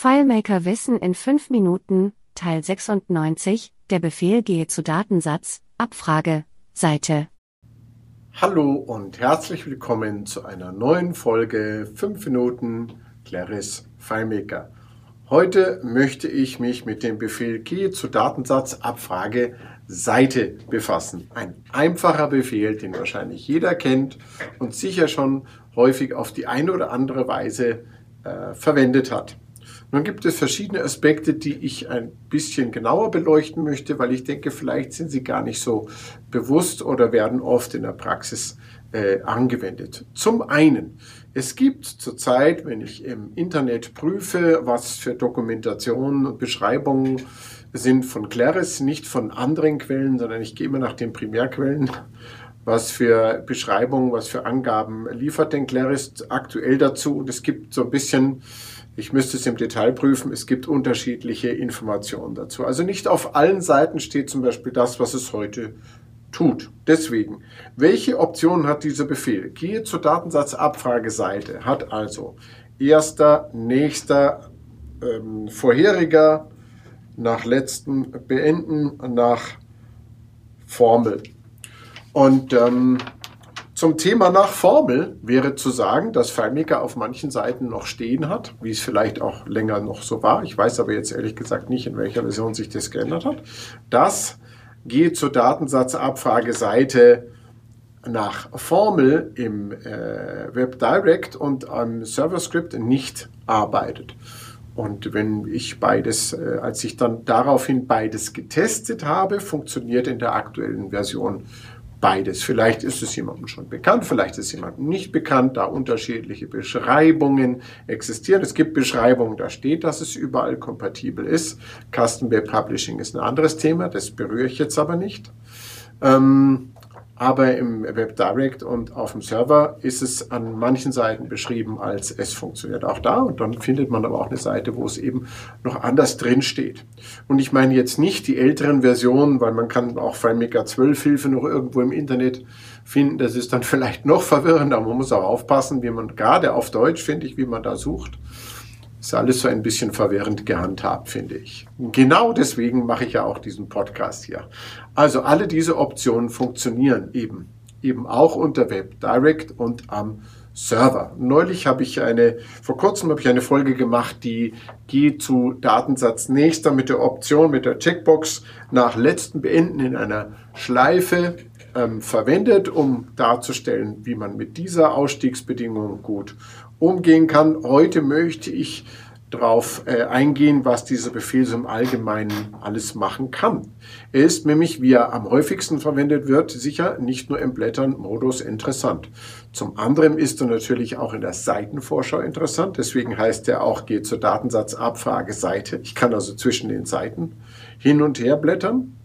FileMaker Wissen in 5 Minuten, Teil 96, der Befehl gehe zu Datensatz, Abfrage, Seite. Hallo und herzlich willkommen zu einer neuen Folge 5 Minuten Claris FileMaker. Heute möchte ich mich mit dem Befehl gehe zu Datensatz, Abfrage, Seite befassen. Ein einfacher Befehl, den wahrscheinlich jeder kennt und sicher schon häufig auf die eine oder andere Weise äh, verwendet hat. Nun gibt es verschiedene Aspekte, die ich ein bisschen genauer beleuchten möchte, weil ich denke, vielleicht sind sie gar nicht so bewusst oder werden oft in der Praxis äh, angewendet. Zum einen, es gibt zurzeit, wenn ich im Internet prüfe, was für Dokumentationen und Beschreibungen sind von Claris, nicht von anderen Quellen, sondern ich gehe immer nach den Primärquellen was für Beschreibungen, was für Angaben liefert denn Claris aktuell dazu. Und es gibt so ein bisschen ich müsste es im Detail prüfen. Es gibt unterschiedliche Informationen dazu. Also nicht auf allen Seiten steht zum Beispiel das, was es heute tut. Deswegen, welche Optionen hat dieser Befehl? Gehe zur Datensatzabfrageseite, hat also erster, nächster, ähm, vorheriger, nach letzten beenden, nach Formel. Und ähm, zum Thema nach Formel wäre zu sagen, dass FileMaker auf manchen Seiten noch stehen hat, wie es vielleicht auch länger noch so war. Ich weiß aber jetzt ehrlich gesagt nicht, in welcher Version sich das geändert hat. Das geht zur Datensatzabfrageseite nach Formel im äh, WebDirect und am Server-Script nicht arbeitet. Und wenn ich beides, äh, als ich dann daraufhin beides getestet habe, funktioniert in der aktuellen Version beides. Vielleicht ist es jemandem schon bekannt, vielleicht ist es jemandem nicht bekannt, da unterschiedliche Beschreibungen existieren. Es gibt Beschreibungen, da steht, dass es überall kompatibel ist. Custom Web Publishing ist ein anderes Thema, das berühre ich jetzt aber nicht. Ähm, aber im WebDirect und auf dem Server ist es an manchen Seiten beschrieben als es funktioniert auch da und dann findet man aber auch eine Seite, wo es eben noch anders drin steht. Und ich meine jetzt nicht die älteren Versionen, weil man kann auch FileMaker 12 Hilfe noch irgendwo im Internet finden. Das ist dann vielleicht noch verwirrender, man muss auch aufpassen, wie man gerade auf Deutsch, finde ich, wie man da sucht. Ist alles so ein bisschen verwirrend gehandhabt, finde ich. Genau deswegen mache ich ja auch diesen Podcast hier. Also alle diese Optionen funktionieren eben, eben auch unter Web Direct und am Server. Neulich habe ich eine, vor kurzem habe ich eine Folge gemacht, die geht zu Datensatz nächster mit der Option, mit der Checkbox nach letzten Beenden in einer Schleife ähm, verwendet, um darzustellen, wie man mit dieser Ausstiegsbedingung gut umgehen kann. Heute möchte ich darauf äh, eingehen, was dieser Befehl so im Allgemeinen alles machen kann. Er ist nämlich, wie er am häufigsten verwendet wird, sicher nicht nur im Blättern-Modus interessant. Zum anderen ist er natürlich auch in der Seitenvorschau interessant. Deswegen heißt er auch, geht zur Datensatzabfrageseite. Ich kann also zwischen den Seiten hin und her blättern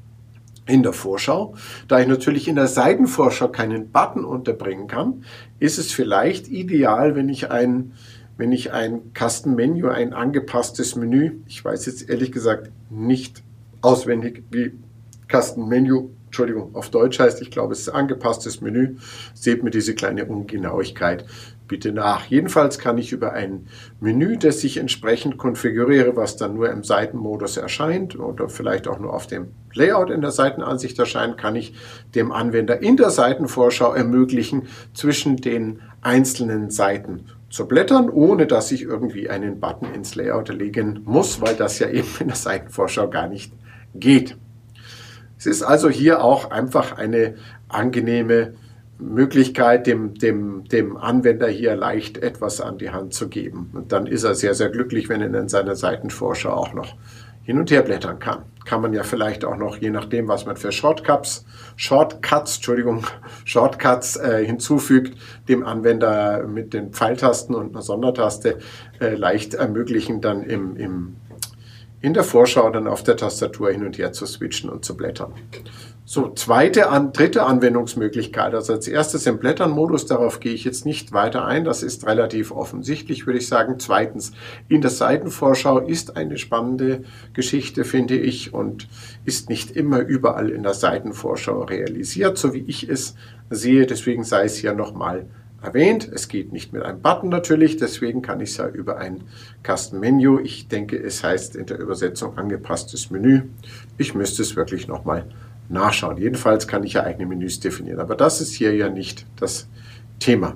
in der Vorschau. Da ich natürlich in der Seitenvorschau keinen Button unterbringen kann, ist es vielleicht ideal, wenn ich ein, wenn ich ein Custom Menu, ein angepasstes Menü, ich weiß jetzt ehrlich gesagt nicht auswendig, wie Custom Menu, Entschuldigung, auf Deutsch heißt, ich glaube, es ist angepasstes Menü, seht mir diese kleine Ungenauigkeit bitte nach. Jedenfalls kann ich über ein Menü, das ich entsprechend konfiguriere, was dann nur im Seitenmodus erscheint oder vielleicht auch nur auf dem Layout in der Seitenansicht erscheint, kann ich dem Anwender in der Seitenvorschau ermöglichen, zwischen den einzelnen Seiten zu blättern, ohne dass ich irgendwie einen Button ins Layout legen muss, weil das ja eben in der Seitenvorschau gar nicht geht. Es ist also hier auch einfach eine angenehme Möglichkeit, dem, dem, dem Anwender hier leicht etwas an die Hand zu geben. Und dann ist er sehr, sehr glücklich, wenn er in seiner Seitenvorschau auch noch hin und her blättern kann. Kann man ja vielleicht auch noch, je nachdem, was man für Shortcuts, Shortcuts, Entschuldigung, Shortcuts äh, hinzufügt, dem Anwender mit den Pfeiltasten und einer Sondertaste äh, leicht ermöglichen, dann im, im, in der Vorschau dann auf der Tastatur hin und her zu switchen und zu blättern. So, zweite, an, dritte Anwendungsmöglichkeit. Also als erstes im Blättern-Modus, darauf gehe ich jetzt nicht weiter ein. Das ist relativ offensichtlich, würde ich sagen. Zweitens, in der Seitenvorschau ist eine spannende Geschichte, finde ich, und ist nicht immer überall in der Seitenvorschau realisiert, so wie ich es sehe. Deswegen sei es hier nochmal erwähnt. Es geht nicht mit einem Button natürlich, deswegen kann ich es ja über ein Custom Menu. Ich denke, es heißt in der Übersetzung angepasstes Menü. Ich müsste es wirklich nochmal nachschauen. Jedenfalls kann ich ja eigene Menüs definieren, aber das ist hier ja nicht das Thema.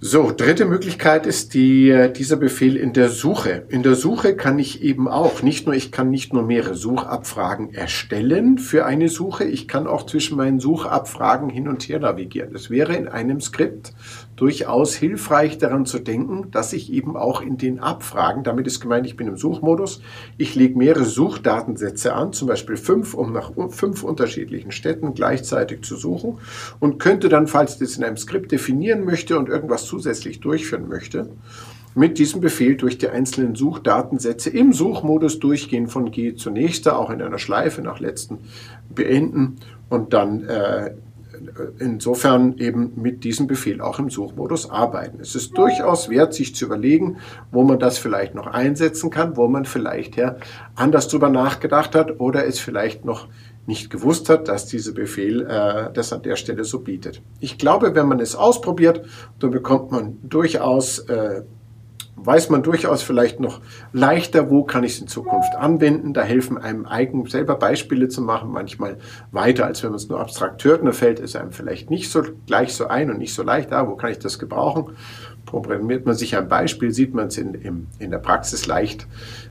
So, dritte Möglichkeit ist die, äh, dieser Befehl in der Suche. In der Suche kann ich eben auch, nicht nur, ich kann nicht nur mehrere Suchabfragen erstellen für eine Suche, ich kann auch zwischen meinen Suchabfragen hin und her navigieren. Es wäre in einem Skript durchaus hilfreich daran zu denken, dass ich eben auch in den Abfragen, damit ist gemeint, ich bin im Suchmodus, ich lege mehrere Suchdatensätze an, zum Beispiel fünf, um nach fünf unterschiedlichen Städten gleichzeitig zu suchen und könnte dann, falls ich das in einem Skript definieren möchte und irgendwas zusätzlich durchführen möchte, mit diesem Befehl durch die einzelnen Suchdatensätze im Suchmodus durchgehen von G zu nächster, auch in einer Schleife nach letzten beenden und dann äh, insofern eben mit diesem Befehl auch im Suchmodus arbeiten. Es ist durchaus wert, sich zu überlegen, wo man das vielleicht noch einsetzen kann, wo man vielleicht ja anders drüber nachgedacht hat oder es vielleicht noch nicht gewusst hat, dass dieser Befehl äh, das an der Stelle so bietet. Ich glaube, wenn man es ausprobiert, dann bekommt man durchaus äh, weiß man durchaus vielleicht noch leichter, wo kann ich es in Zukunft anwenden. Da helfen einem eigen selber Beispiele zu machen, manchmal weiter, als wenn man es nur abstrakt hört. Und da fällt es einem vielleicht nicht so gleich so ein und nicht so leicht, ah, wo kann ich das gebrauchen? Programmiert man sich ein Beispiel, sieht man es in, in, in der Praxis leicht,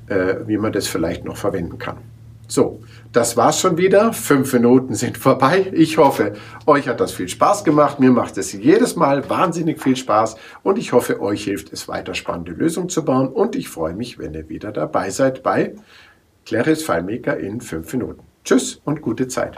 äh, wie man das vielleicht noch verwenden kann. So, das war's schon wieder. Fünf Minuten sind vorbei. Ich hoffe, euch hat das viel Spaß gemacht. Mir macht es jedes Mal wahnsinnig viel Spaß und ich hoffe, euch hilft es weiter spannende Lösungen zu bauen und ich freue mich, wenn ihr wieder dabei seid bei Claris FileMaker in fünf Minuten. Tschüss und gute Zeit.